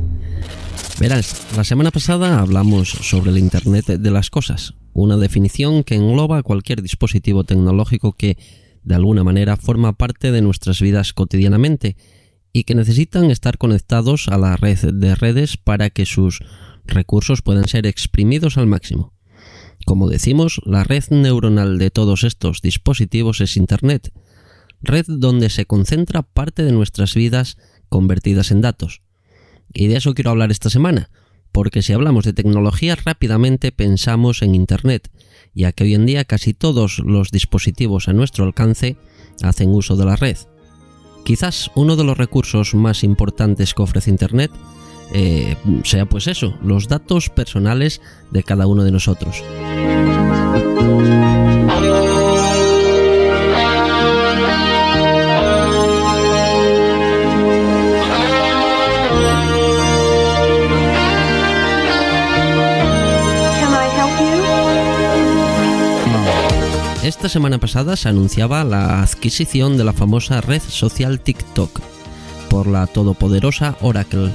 Verás, la semana pasada hablamos sobre el Internet de las Cosas, una definición que engloba cualquier dispositivo tecnológico que, de alguna manera, forma parte de nuestras vidas cotidianamente y que necesitan estar conectados a la red de redes para que sus recursos puedan ser exprimidos al máximo. Como decimos, la red neuronal de todos estos dispositivos es Internet, red donde se concentra parte de nuestras vidas convertidas en datos. Y de eso quiero hablar esta semana, porque si hablamos de tecnología rápidamente pensamos en Internet, ya que hoy en día casi todos los dispositivos a nuestro alcance hacen uso de la red. Quizás uno de los recursos más importantes que ofrece Internet eh, sea pues eso, los datos personales de cada uno de nosotros. Esta semana pasada se anunciaba la adquisición de la famosa red social TikTok por la todopoderosa Oracle,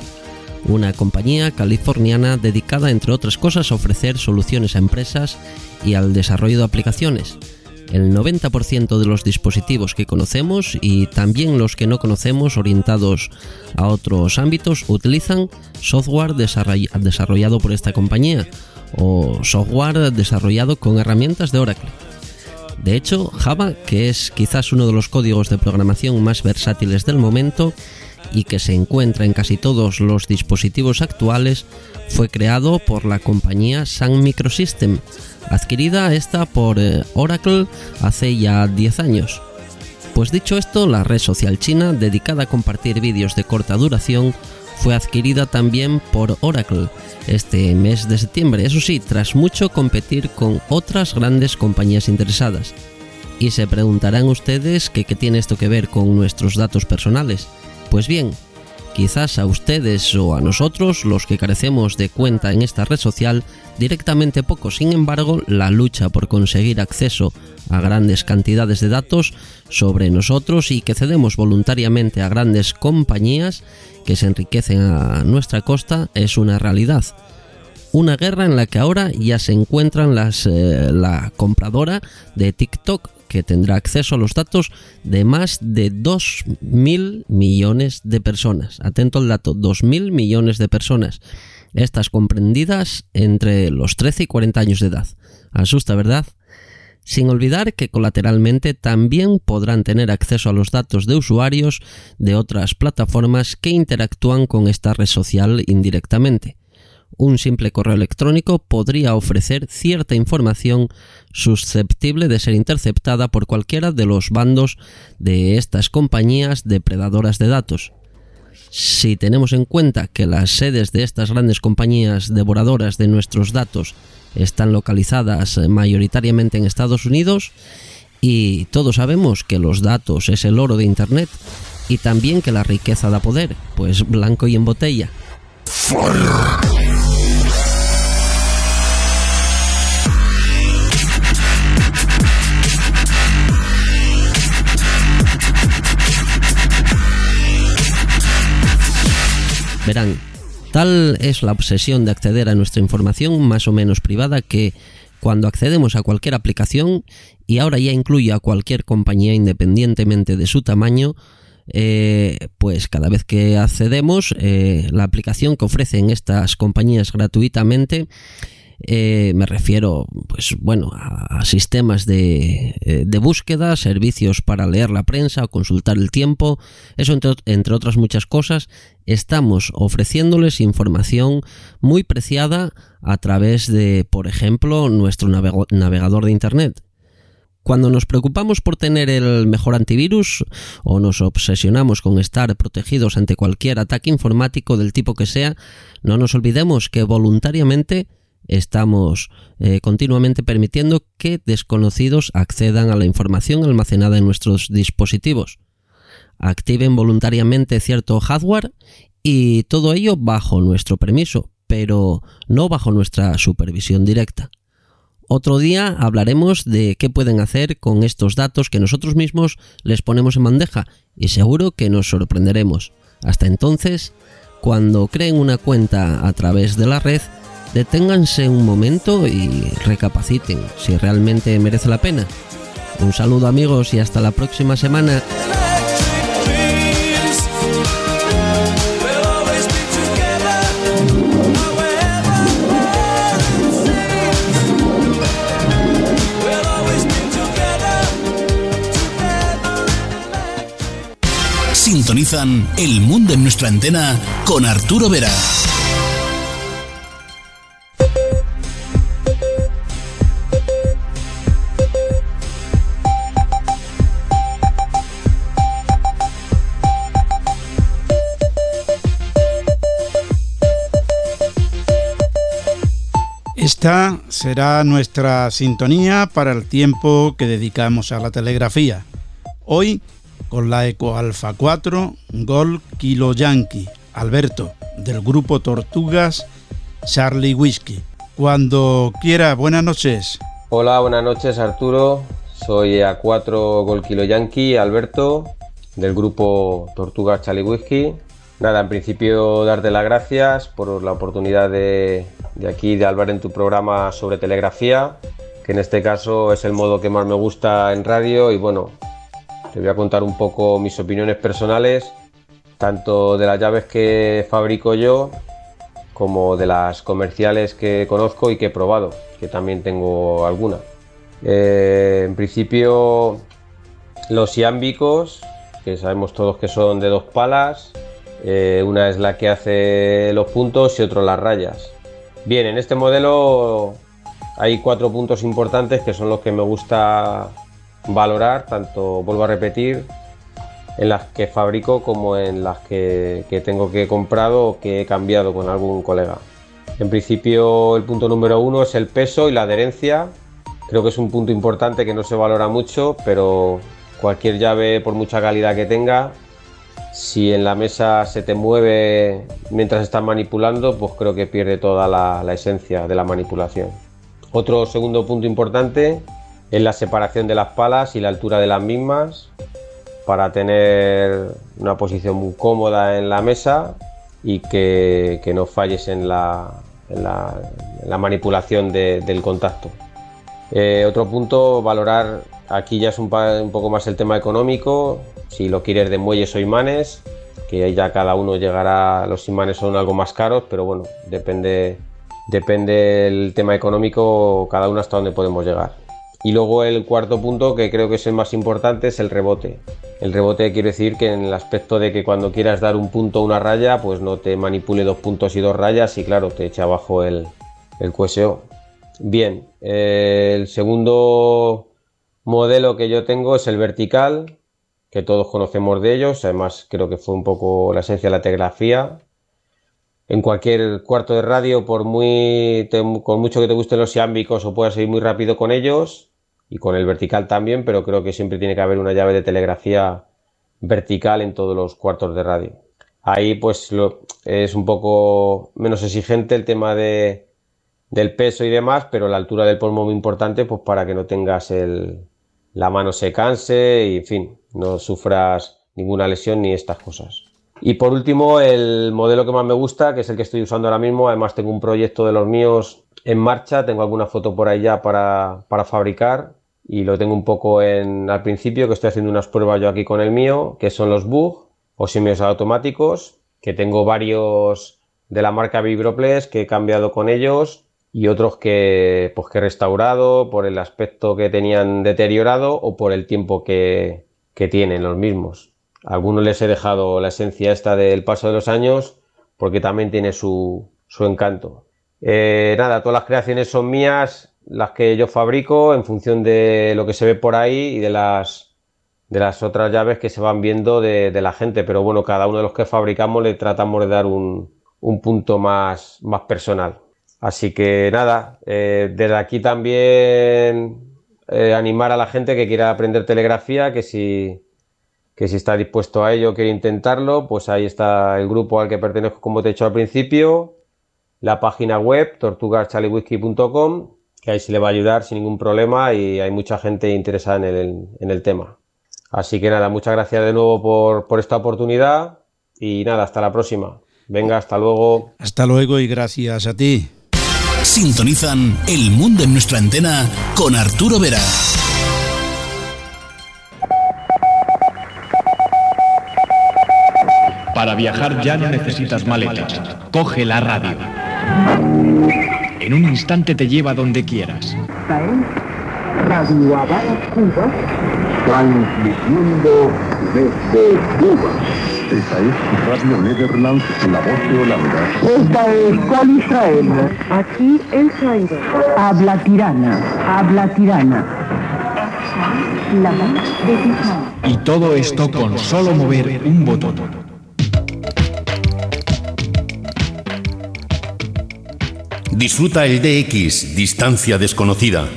una compañía californiana dedicada, entre otras cosas, a ofrecer soluciones a empresas y al desarrollo de aplicaciones. El 90% de los dispositivos que conocemos y también los que no conocemos orientados a otros ámbitos utilizan software desarrollado por esta compañía o software desarrollado con herramientas de Oracle. De hecho, Java, que es quizás uno de los códigos de programación más versátiles del momento, y que se encuentra en casi todos los dispositivos actuales, fue creado por la compañía Sun Microsystem, adquirida esta por eh, Oracle hace ya 10 años. Pues dicho esto, la red social china dedicada a compartir vídeos de corta duración fue adquirida también por Oracle este mes de septiembre, eso sí, tras mucho competir con otras grandes compañías interesadas. Y se preguntarán ustedes que qué tiene esto que ver con nuestros datos personales. Pues bien, quizás a ustedes o a nosotros, los que carecemos de cuenta en esta red social, directamente poco. Sin embargo, la lucha por conseguir acceso a grandes cantidades de datos sobre nosotros y que cedemos voluntariamente a grandes compañías que se enriquecen a nuestra costa es una realidad. Una guerra en la que ahora ya se encuentran las, eh, la compradora de TikTok que tendrá acceso a los datos de más de 2.000 millones de personas. Atento al dato, 2.000 millones de personas. Estas comprendidas entre los 13 y 40 años de edad. Asusta, ¿verdad? Sin olvidar que colateralmente también podrán tener acceso a los datos de usuarios de otras plataformas que interactúan con esta red social indirectamente un simple correo electrónico podría ofrecer cierta información susceptible de ser interceptada por cualquiera de los bandos de estas compañías depredadoras de datos. Si tenemos en cuenta que las sedes de estas grandes compañías devoradoras de nuestros datos están localizadas mayoritariamente en Estados Unidos, y todos sabemos que los datos es el oro de Internet, y también que la riqueza da poder, pues blanco y en botella. Verán, tal es la obsesión de acceder a nuestra información más o menos privada que cuando accedemos a cualquier aplicación, y ahora ya incluye a cualquier compañía independientemente de su tamaño, eh, pues cada vez que accedemos, eh, la aplicación que ofrecen estas compañías gratuitamente eh, me refiero, pues bueno, a, sistemas de, eh, de, búsqueda, servicios para leer la prensa o consultar el tiempo, eso entre, entre otras muchas cosas, estamos ofreciéndoles información muy preciada a través de, por ejemplo, nuestro navegador de Internet. Cuando nos preocupamos por tener el mejor antivirus o nos obsesionamos con estar protegidos ante cualquier ataque informático del tipo que sea, no nos olvidemos que voluntariamente estamos eh, continuamente permitiendo que desconocidos accedan a la información almacenada en nuestros dispositivos. Activen voluntariamente cierto hardware y todo ello bajo nuestro permiso, pero no bajo nuestra supervisión directa. Otro día hablaremos de qué pueden hacer con estos datos que nosotros mismos les ponemos en bandeja y seguro que nos sorprenderemos. Hasta entonces, cuando creen una cuenta a través de la red, deténganse un momento y recapaciten si realmente merece la pena. Un saludo amigos y hasta la próxima semana.
Sintonizan El Mundo en nuestra antena con Arturo Vera.
Esta será nuestra sintonía para el tiempo que dedicamos a la telegrafía. Hoy con la Eco Alfa 4 Gol Kilo Yankee, Alberto, del grupo Tortugas Charlie Whisky. Cuando quiera, buenas noches.
Hola, buenas noches Arturo. Soy A4 Gol Kilo Yankee, Alberto, del grupo Tortugas Charlie Whisky. Nada, en principio darte las gracias por la oportunidad de, de aquí de hablar en tu programa sobre telegrafía, que en este caso es el modo que más me gusta en radio y bueno, te voy a contar un poco mis opiniones personales, tanto de las llaves que fabrico yo como de las comerciales que conozco y que he probado, que también tengo alguna. Eh, en principio, los iámbicos, que sabemos todos que son de dos palas, eh, una es la que hace los puntos y otra las rayas. Bien, en este modelo hay cuatro puntos importantes que son los que me gusta valorar, tanto vuelvo a repetir, en las que fabrico como en las que, tengo que comprado o que he cambiado con algún colega. En principio el punto número uno es el peso y la adherencia. Creo que es un punto importante que no se valora mucho, pero cualquier llave, por mucha calidad que tenga, si en la mesa se te mueve mientras estás manipulando, pues creo que pierde toda la, esencia de la manipulación. Otro segundo punto importante es la separación de las palas y la altura de las mismas para tener una posición muy cómoda en la mesa y que, no falles en la, manipulación de- del contacto. Eh, otro punto, valorar, aquí ya es un poco más el tema económico, si lo quieres de muelles o imanes, que ya cada uno llegará, los imanes son algo más caros, pero bueno, depende, depende del tema económico, cada uno hasta donde podemos llegar. Y luego el cuarto punto, que creo que es el más importante, es el rebote. El rebote quiere decir que en el aspecto de que cuando quieras dar un punto o una raya, pues no te manipule dos puntos y dos rayas y claro, te eche abajo el, el QSO. Bien, eh, el segundo modelo que yo tengo es el vertical, que todos conocemos de ellos, además creo que fue un poco la esencia de la telegrafía. En cualquier cuarto de radio, por muy con mucho que te gusten los iámbicos o puedas ir muy rápido con ellos, y con el vertical también, pero creo que siempre tiene que haber una llave de telegrafía vertical en todos los cuartos de radio. Ahí pues lo- es un poco menos exigente el tema de, del peso y demás, pero la altura del polvo muy importante pues para que no tengas el, la mano se canse y en fin, no sufras ninguna lesión ni estas cosas. Y por último, el modelo que más me gusta, que es el que estoy usando ahora mismo, además tengo un proyecto de los míos en marcha, tengo alguna foto por ahí ya para, para fabricar y lo tengo un poco en al principio, que estoy haciendo unas pruebas yo aquí con el mío, que son los Bug o simios automáticos, que tengo varios de la marca Vibroplex que he cambiado con ellos y otros que, pues, que he restaurado por el aspecto que tenían deteriorado o por el tiempo que, que tienen los mismos. A algunos les he dejado la esencia esta del paso de los años porque también tiene su, su encanto. Eh, nada, todas las creaciones son mías, las que yo fabrico en función de lo que se ve por ahí y de las, de las otras llaves que se van viendo de, la gente. Pero bueno, cada uno de los que fabricamos le tratamos de dar un, un punto más, más personal. Así que nada, eh, desde aquí también eh, animar a la gente que quiera aprender telegrafía, que si, que si está dispuesto a ello, quiere intentarlo, pues ahí está el grupo al que pertenezco, como te he dicho al principio, la página web tortugaschaliwhisky.com, que ahí se le va a ayudar sin ningún problema y hay mucha gente interesada en el, en el tema. Así que nada, muchas gracias de nuevo por, por esta oportunidad y nada, hasta la próxima. Venga, hasta luego.
Hasta luego y gracias a ti.
Sintonizan El Mundo en nuestra antena con Arturo Vera.
Para viajar ya no necesitas maletas. Coge la radio. En un instante te lleva donde quieras.
Radio Habana, Cuba, transmitiendo desde Cuba.
Esta es Radio Netherlands, la voz de Holanda.
Esta es Col Israel. Aquí El Cairo. Habla tirana, habla tirana. La voz de Tiján.
Y todo esto con solo mover un botón.
Disfruta el DX, distancia desconocida.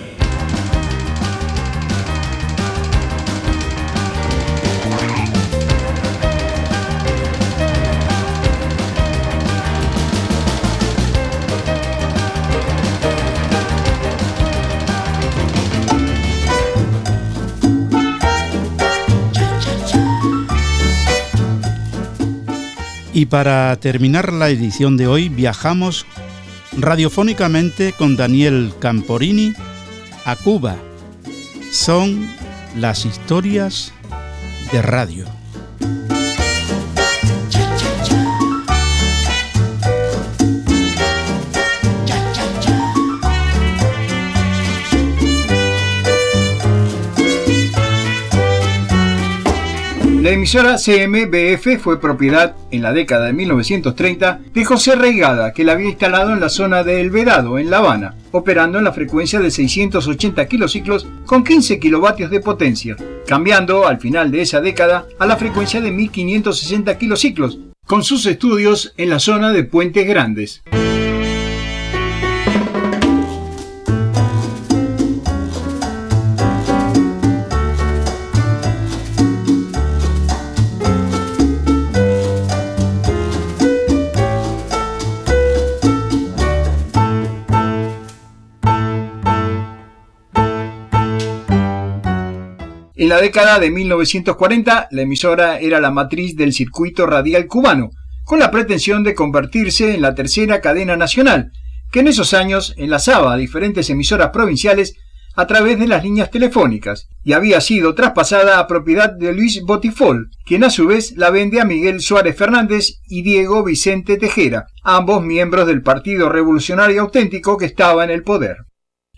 Y para terminar la edición de hoy viajamos radiofónicamente con Daniel Camporini a Cuba. Son las historias de radio.
La emisora CMBF fue propiedad en la década de 1930 de José Reigada, que la había instalado en la zona de El Vedado, en La Habana, operando en la frecuencia de 680 kilociclos con 15 kilovatios de potencia, cambiando al final de esa década a la frecuencia de 1560 kilociclos, con sus estudios en la zona de Puentes Grandes. En la década de 1940, la emisora era la matriz del circuito radial cubano, con la pretensión de convertirse en la tercera cadena nacional, que en esos años enlazaba a diferentes emisoras provinciales a través de las líneas telefónicas, y había sido traspasada a propiedad de Luis Botifol, quien a su vez la vende a Miguel Suárez Fernández y Diego Vicente Tejera, ambos miembros del Partido Revolucionario Auténtico que estaba en el poder.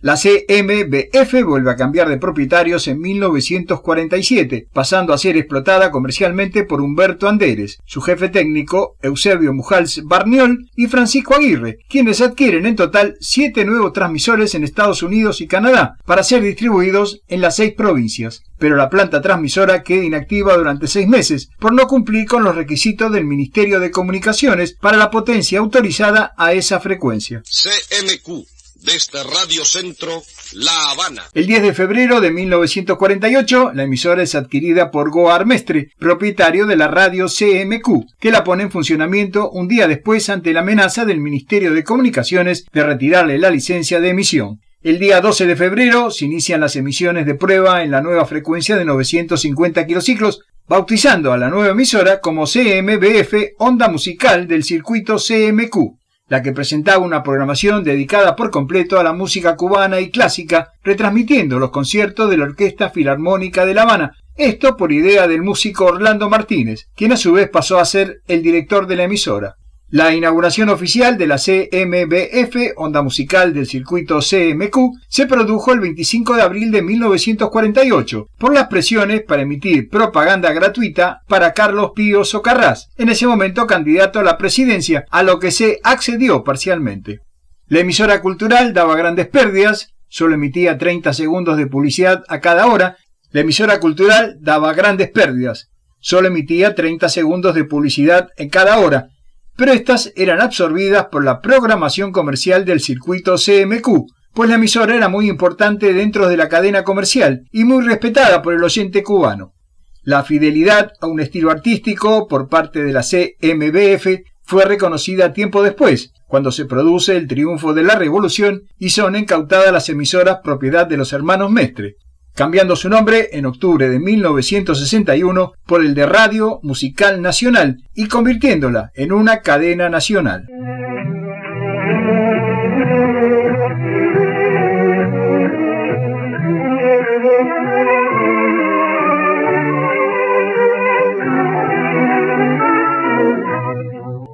La CMBF vuelve a cambiar de propietarios en 1947, pasando a ser explotada comercialmente por Humberto Anderes, su jefe técnico Eusebio Mujals Barniol y Francisco Aguirre, quienes adquieren en total siete nuevos transmisores en Estados Unidos y Canadá para ser distribuidos en las seis provincias. Pero la planta transmisora queda inactiva durante seis meses por no cumplir con los requisitos del Ministerio de Comunicaciones para la potencia autorizada a esa frecuencia.
CMQ desde Radio Centro, La Habana.
El 10 de febrero de 1948, la emisora es adquirida por Goar Mestre, propietario de la radio CMQ, que la pone en funcionamiento un día después ante la amenaza del Ministerio de Comunicaciones de retirarle la licencia de emisión. El día 12 de febrero se inician las emisiones de prueba en la nueva frecuencia de 950 kilociclos, bautizando a la nueva emisora como CMBF Onda Musical del circuito CMQ la que presentaba una programación dedicada por completo a la música cubana y clásica, retransmitiendo los conciertos de la Orquesta Filarmónica de La Habana, esto por idea del músico Orlando Martínez, quien a su vez pasó a ser el director de la emisora. La inauguración oficial de la CMBF, onda musical del circuito CMQ, se produjo el 25 de abril de 1948 por las presiones para emitir propaganda gratuita para Carlos Pío Socarrás, en ese momento candidato a la presidencia, a lo que se accedió parcialmente. La emisora cultural daba grandes pérdidas, solo emitía 30 segundos de publicidad a cada hora. La emisora cultural daba grandes pérdidas, solo emitía 30 segundos de publicidad en cada hora, pero estas eran absorbidas por la programación comercial del circuito CMQ, pues la emisora era muy importante dentro de la cadena comercial y muy respetada por el oyente cubano. La fidelidad a un estilo artístico por parte de la CMBF fue reconocida tiempo después, cuando se produce el triunfo de la revolución y son incautadas las emisoras propiedad de los hermanos Mestre, cambiando su nombre en octubre de 1961 por el de Radio Musical Nacional y convirtiéndola en una cadena nacional.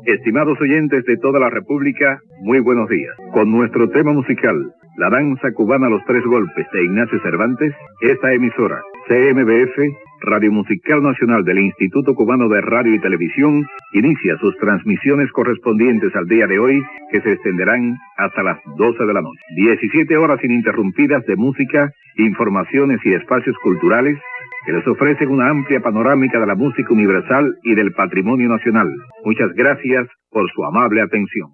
Estimados oyentes de toda la República, muy buenos días. Con nuestro tema musical, la danza cubana Los Tres Golpes de Ignacio Cervantes, esta emisora, CMBF, Radio Musical Nacional del Instituto Cubano de Radio y Televisión, inicia sus transmisiones correspondientes al día de hoy, que se extenderán hasta las 12 de la noche. 17 horas ininterrumpidas de música, informaciones y espacios culturales que les ofrecen una amplia panorámica de la música universal y del patrimonio nacional. Muchas gracias por su amable atención.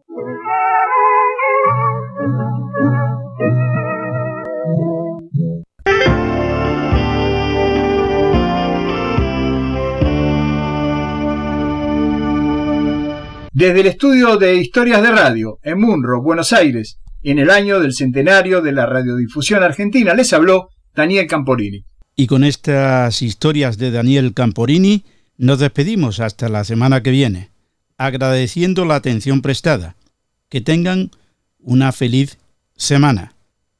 Desde el estudio de Historias de Radio en Munro, Buenos Aires, en el año del centenario de la radiodifusión argentina, les habló Daniel Camporini.
Y con estas historias de Daniel Camporini nos despedimos hasta la semana que viene, agradeciendo la atención prestada. Que tengan una feliz semana.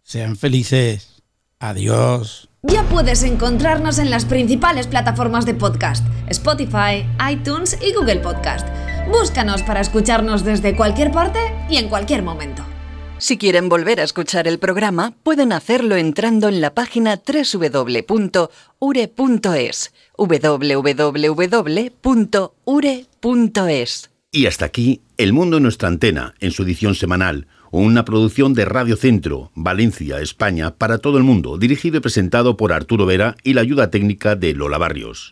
Sean felices. Adiós.
Ya puedes encontrarnos en las principales plataformas de podcast, Spotify, iTunes y Google Podcast. Búscanos para escucharnos desde cualquier parte y en cualquier momento.
Si quieren volver a escuchar el programa, pueden hacerlo entrando en la página www.ure.es. www.ure.es.
Y hasta aquí El Mundo en nuestra antena, en su edición semanal, una producción de Radio Centro, Valencia, España, para todo el mundo, dirigido y presentado por Arturo Vera y la ayuda técnica de Lola Barrios.